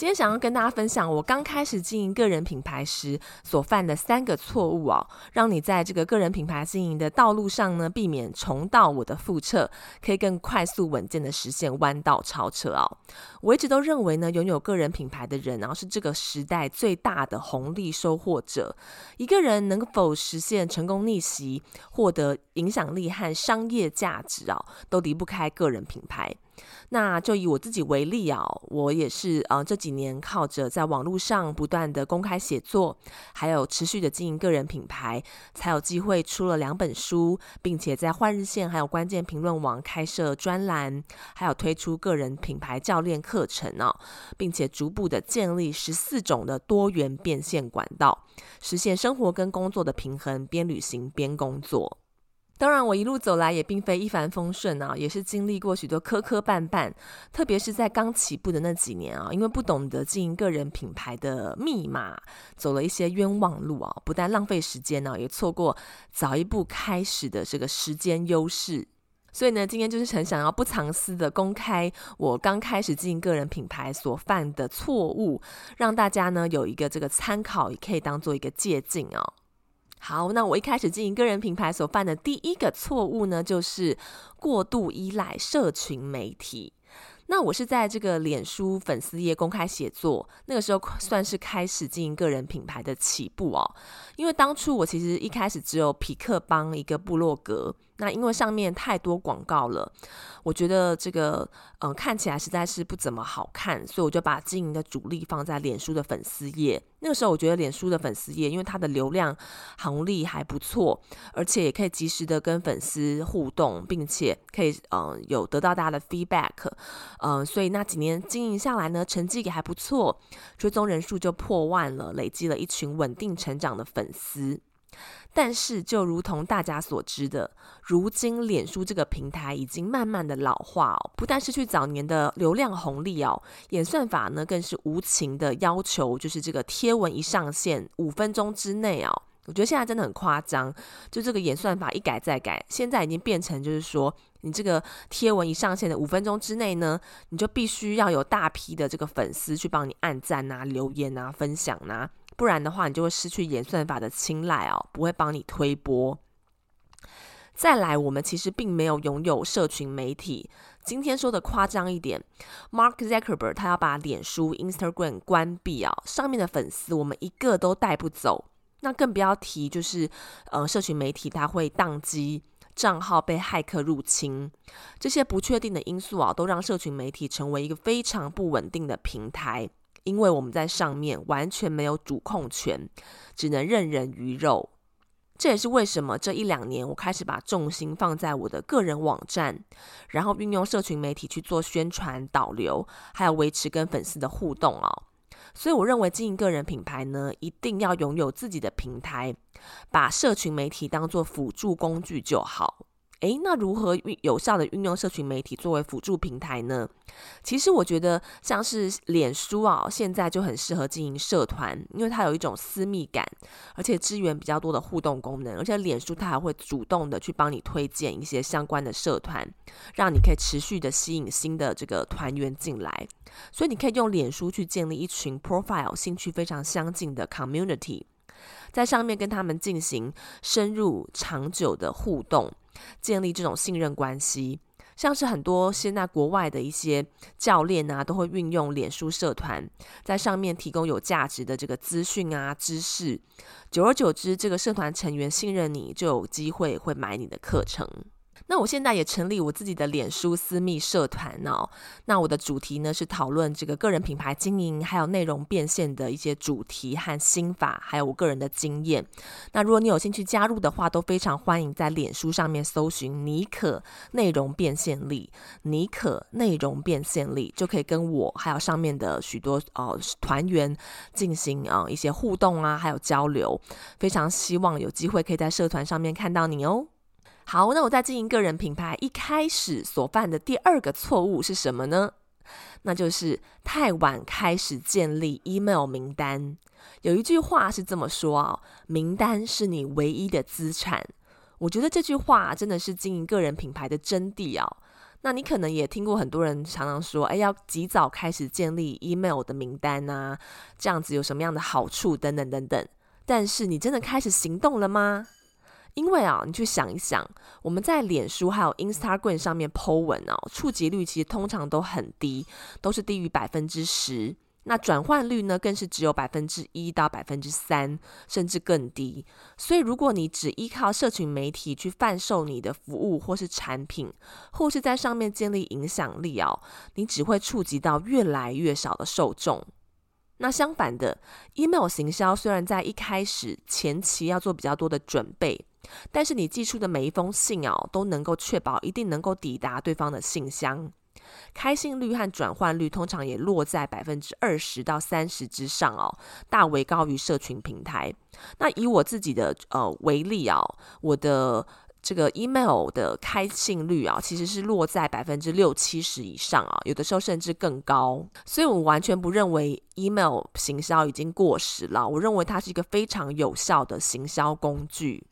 今天想要跟大家分享我刚开始经营个人品牌时所犯的三个错误哦，让你在这个个人品牌经营的道路上呢，避免重蹈我的覆辙，可以更快速稳健的实现弯道超车哦。我一直都认为呢，拥有个人品牌的人，然后是这个时代最大的红利收获者。一个人能否实现成功逆袭，获得影响力和商业价值啊，都离不开个人品牌。那就以我自己为例啊，我也是呃这几年靠着在网络上不断的公开写作，还有持续的经营个人品牌，才有机会出了两本书，并且在换日线还有关键评论网开设专栏，还有推出个人品牌教练课程啊，并且逐步的建立十四种的多元变现管道，实现生活跟工作的平衡，边旅行边工作。当然，我一路走来也并非一帆风顺啊，也是经历过许多磕磕绊绊。特别是在刚起步的那几年啊，因为不懂得经营个人品牌的密码，走了一些冤枉路啊，不但浪费时间呢，也错过早一步开始的这个时间优势。所以呢，今天就是很想要不藏私的公开我刚开始经营个人品牌所犯的错误，让大家呢有一个这个参考，也可以当做一个借鉴哦。好，那我一开始经营个人品牌所犯的第一个错误呢，就是过度依赖社群媒体。那我是在这个脸书粉丝页公开写作，那个时候算是开始经营个人品牌的起步哦。因为当初我其实一开始只有皮克邦一个部落格。那因为上面太多广告了，我觉得这个嗯、看起来实在是不怎么好看，所以我就把经营的主力放在脸书的粉丝页。那个时候我觉得脸书的粉丝页，因为它的流量红利还不错，而且也可以及时的跟粉丝互动，并且可以嗯、有得到大家的 feedback，嗯、所以那几年经营下来呢，成绩也还不错，追踪人数就破万了，累积了一群稳定成长的粉丝。但是，就如同大家所知的，如今脸书这个平台已经慢慢的老化哦，不但失去早年的流量红利哦，演算法呢更是无情的要求，就是这个贴文一上线五分钟之内哦，我觉得现在真的很夸张，就这个演算法一改再改，现在已经变成就是说，你这个贴文一上线的五分钟之内呢，你就必须要有大批的这个粉丝去帮你按赞啊、留言啊、分享啊。不然的话，你就会失去演算法的青睐哦，不会帮你推波。再来，我们其实并没有拥有社群媒体。今天说的夸张一点，Mark Zuckerberg 他要把脸书、Instagram 关闭啊，上面的粉丝我们一个都带不走。那更不要提，就是呃，社群媒体它会宕机，账号被骇客入侵，这些不确定的因素啊，都让社群媒体成为一个非常不稳定的平台。因为我们在上面完全没有主控权，只能任人鱼肉。这也是为什么这一两年我开始把重心放在我的个人网站，然后运用社群媒体去做宣传导流，还有维持跟粉丝的互动哦。所以我认为经营个人品牌呢，一定要拥有自己的平台，把社群媒体当做辅助工具就好。诶，那如何运有效的运用社群媒体作为辅助平台呢？其实我觉得像是脸书啊，现在就很适合经营社团，因为它有一种私密感，而且资源比较多的互动功能，而且脸书它还会主动的去帮你推荐一些相关的社团，让你可以持续的吸引新的这个团员进来。所以你可以用脸书去建立一群 profile 兴趣非常相近的 community，在上面跟他们进行深入长久的互动。建立这种信任关系，像是很多现在国外的一些教练啊，都会运用脸书社团，在上面提供有价值的这个资讯啊、知识。久而久之，这个社团成员信任你，就有机会会买你的课程。那我现在也成立我自己的脸书私密社团哦。那我的主题呢是讨论这个个人品牌经营，还有内容变现的一些主题和心法，还有我个人的经验。那如果你有兴趣加入的话，都非常欢迎在脸书上面搜寻“妮可内容变现力”，妮可内容变现力就可以跟我还有上面的许多呃团员进行啊、一些互动啊，还有交流。非常希望有机会可以在社团上面看到你哦。好，那我在经营个人品牌一开始所犯的第二个错误是什么呢？那就是太晚开始建立 email 名单。有一句话是这么说啊，名单是你唯一的资产。我觉得这句话真的是经营个人品牌的真谛啊。那你可能也听过很多人常常说，哎，要及早开始建立 email 的名单啊，这样子有什么样的好处等等等等。但是你真的开始行动了吗？因为啊，你去想一想，我们在脸书还有 Instagram 上面 po 文哦，触及率其实通常都很低，都是低于百分之十。那转换率呢，更是只有百分之一到百分之三，甚至更低。所以，如果你只依靠社群媒体去贩售你的服务或是产品，或是在上面建立影响力哦，你只会触及到越来越少的受众。那相反的，email 行销虽然在一开始前期要做比较多的准备，但是你寄出的每一封信哦，都能够确保一定能够抵达对方的信箱，开信率和转换率通常也落在百分之二十到三十之上哦，大为高于社群平台。那以我自己的呃为例哦，我的。这个 email 的开信率啊，其实是落在百分之六七十以上啊，有的时候甚至更高。所以我完全不认为 email 行销已经过时了，我认为它是一个非常有效的行销工具。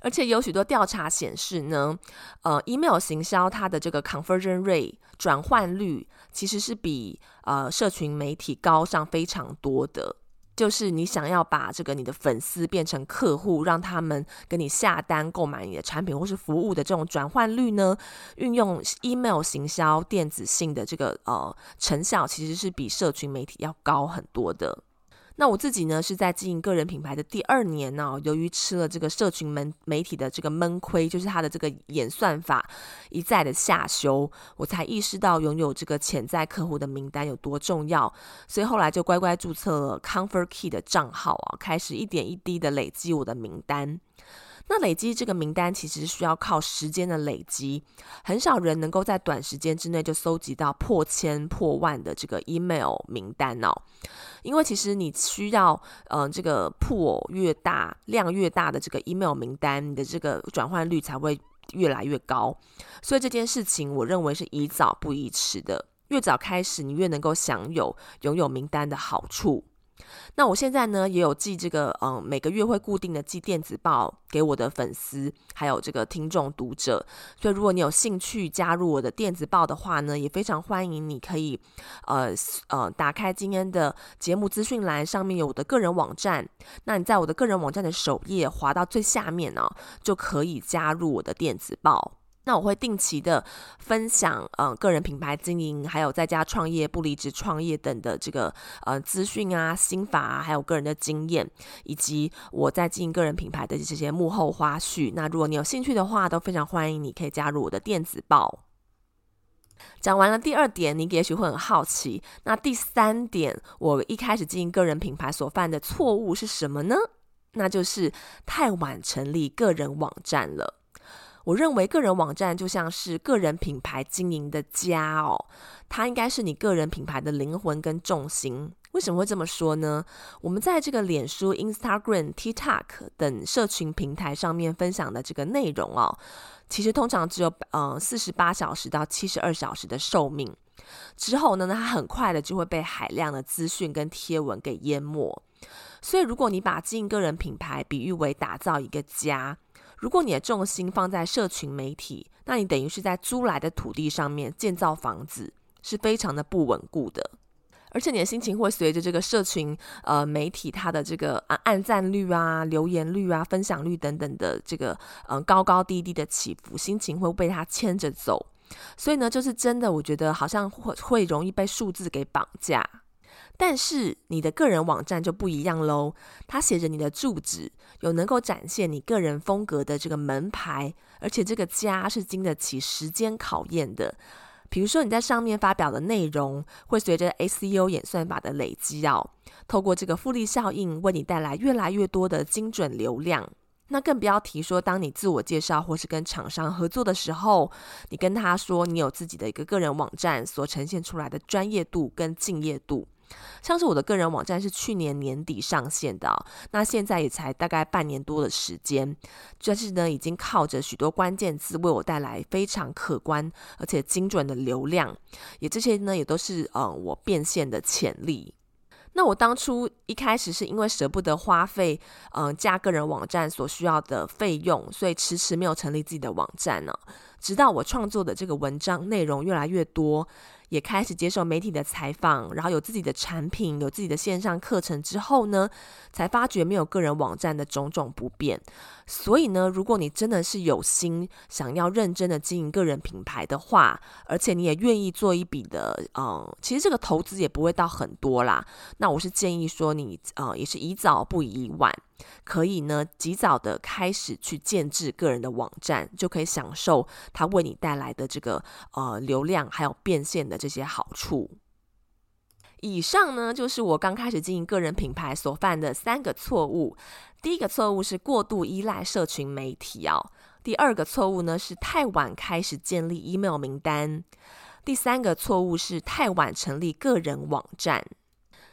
而且有许多调查显示呢，呃，email 行销它的这个 conversion rate 转换率其实是比呃社群媒体高上非常多的。就是你想要把这个你的粉丝变成客户，让他们给你下单购买你的产品或是服务的这种转换率呢，运用 email 行销电子信的这个呃成效，其实是比社群媒体要高很多的。那我自己呢，是在经营个人品牌的第二年呢，由于吃了这个社群媒媒体的这个闷亏，就是它的这个演算法一再的下修，我才意识到拥有这个潜在客户的名单有多重要，所以后来就乖乖注册了 ConvertKey 的账号啊，开始一点一滴的累积我的名单。那累积这个名单其实需要靠时间的累积，很少人能够在短时间之内就搜集到破千破万的这个 email 名单哦。因为其实你需要，嗯、这个破越大量越大的这个 email 名单，你的这个转换率才会越来越高。所以这件事情，我认为是宜早不宜迟的，越早开始，你越能够享有拥有名单的好处。那我现在呢，也有寄这个，嗯，每个月会固定的寄电子报给我的粉丝，还有这个听众读者。所以如果你有兴趣加入我的电子报的话呢，也非常欢迎你可以，呃呃，打开今天的节目资讯栏，上面有我的个人网站。那你在我的个人网站的首页滑到最下面呢，就可以加入我的电子报。那我会定期的分享，呃，个人品牌经营，还有在家创业、不离职创业等的这个呃资讯啊、心法啊，还有个人的经验，以及我在经营个人品牌的这些幕后花絮。那如果你有兴趣的话，都非常欢迎你可以加入我的电子报。讲完了第二点，你也许会很好奇，那第三点，我一开始经营个人品牌所犯的错误是什么呢？那就是太晚成立个人网站了。我认为个人网站就像是个人品牌经营的家哦，它应该是你个人品牌的灵魂跟重心。为什么会这么说呢？我们在这个脸书、Instagram、TikTok 等社群平台上面分享的这个内容哦，其实通常只有呃四十八小时到七十二小时的寿命，之后呢，它很快的就会被海量的资讯跟贴文给淹没。所以，如果你把经营个人品牌比喻为打造一个家，如果你的重心放在社群媒体，那你等于是在租来的土地上面建造房子，是非常的不稳固的。而且你的心情会随着这个社群呃媒体它的这个按按赞率啊、留言率啊、分享率等等的这个嗯、呃、高高低低的起伏，心情会被它牵着走。所以呢，就是真的，我觉得好像会会容易被数字给绑架。但是你的个人网站就不一样喽，它写着你的住址，有能够展现你个人风格的这个门牌，而且这个家是经得起时间考验的。比如说你在上面发表的内容，会随着 SEO 演算法的累积哦，透过这个复利效应，为你带来越来越多的精准流量。那更不要提说，当你自我介绍或是跟厂商合作的时候，你跟他说你有自己的一个个人网站所呈现出来的专业度跟敬业度。像是我的个人网站是去年年底上线的，那现在也才大概半年多的时间，但是呢，已经靠着许多关键字为我带来非常可观而且精准的流量，也这些呢也都是嗯我变现的潜力。那我当初一开始是因为舍不得花费嗯加个人网站所需要的费用，所以迟迟没有成立自己的网站呢。直到我创作的这个文章内容越来越多。也开始接受媒体的采访，然后有自己的产品，有自己的线上课程之后呢，才发觉没有个人网站的种种不便。所以呢，如果你真的是有心想要认真的经营个人品牌的话，而且你也愿意做一笔的，嗯，其实这个投资也不会到很多啦。那我是建议说你，呃、也是宜早不宜晚。可以呢，及早的开始去建置个人的网站，就可以享受它为你带来的这个呃流量还有变现的这些好处。以上呢，就是我刚开始经营个人品牌所犯的三个错误。第一个错误是过度依赖社群媒体哦。第二个错误呢是太晚开始建立 email 名单。第三个错误是太晚成立个人网站。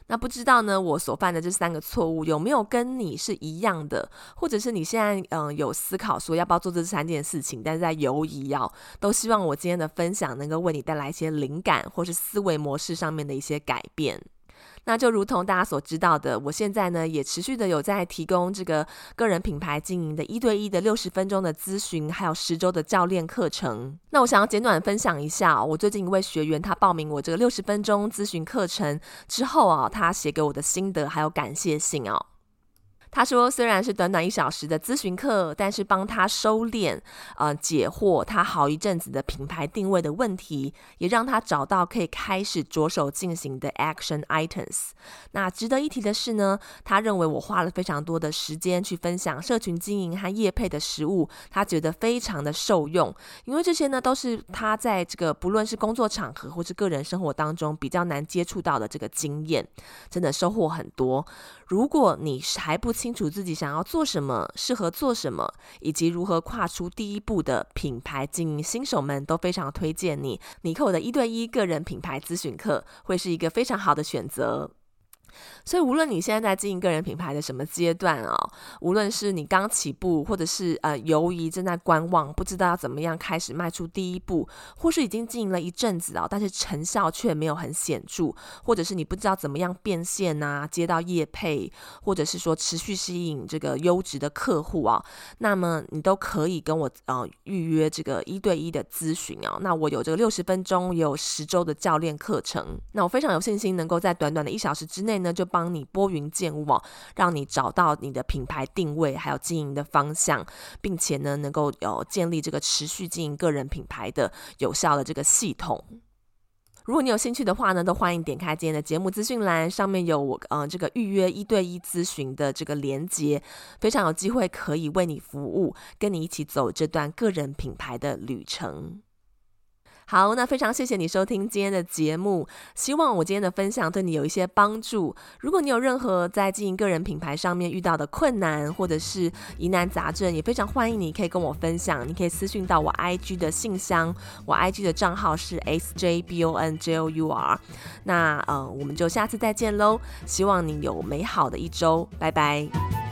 那不知道呢，我所犯的这三个错误有没有跟你是一样的，或者是你现在嗯有思考说要不要做这三件事情，但是在犹疑哦，都希望我今天的分享能够为你带来一些灵感，或是思维模式上面的一些改变。那就如同大家所知道的，我现在呢也持续的有在提供这个个人品牌经营的一对一的六十分钟的咨询，还有十周的教练课程。那我想要简短分享一下，我最近一位学员他报名我这个六十分钟咨询课程之后啊，他写给我的心得还有感谢信哦。他说，虽然是短短一小时的咨询课，但是帮他收敛、呃解惑他好一阵子的品牌定位的问题，也让他找到可以开始着手进行的 action items。那值得一提的是呢，他认为我花了非常多的时间去分享社群经营和业配的实务，他觉得非常的受用，因为这些呢都是他在这个不论是工作场合或是个人生活当中比较难接触到的这个经验，真的收获很多。如果你还不清楚自己想要做什么，适合做什么，以及如何跨出第一步的品牌经营，新手们都非常推荐你。尼可的一对一个人品牌咨询课会是一个非常好的选择。所以，无论你现在在经营个人品牌的什么阶段啊、哦，无论是你刚起步，或者是呃犹豫正在观望，不知道要怎么样开始迈出第一步，或是已经经营了一阵子啊、哦，但是成效却没有很显著，或者是你不知道怎么样变现啊，接到业配，或者是说持续吸引这个优质的客户啊，那么你都可以跟我呃预约这个一对一的咨询啊。那我有这个六十分钟，也有十周的教练课程。那我非常有信心能够在短短的一小时之内呢。就帮你拨云见雾哦，让你找到你的品牌定位，还有经营的方向，并且呢，能够有建立这个持续经营个人品牌的有效的这个系统。如果你有兴趣的话呢，都欢迎点开今天的节目资讯栏，上面有我呃这个预约一对一咨询的这个连接，非常有机会可以为你服务，跟你一起走这段个人品牌的旅程。好，那非常谢谢你收听今天的节目，希望我今天的分享对你有一些帮助。如果你有任何在经营个人品牌上面遇到的困难，或者是疑难杂症，也非常欢迎你可以跟我分享。你可以私讯到我 IG 的信箱，我 IG 的账号是 sjbonjour。那呃，我们就下次再见喽，希望你有美好的一周，拜拜。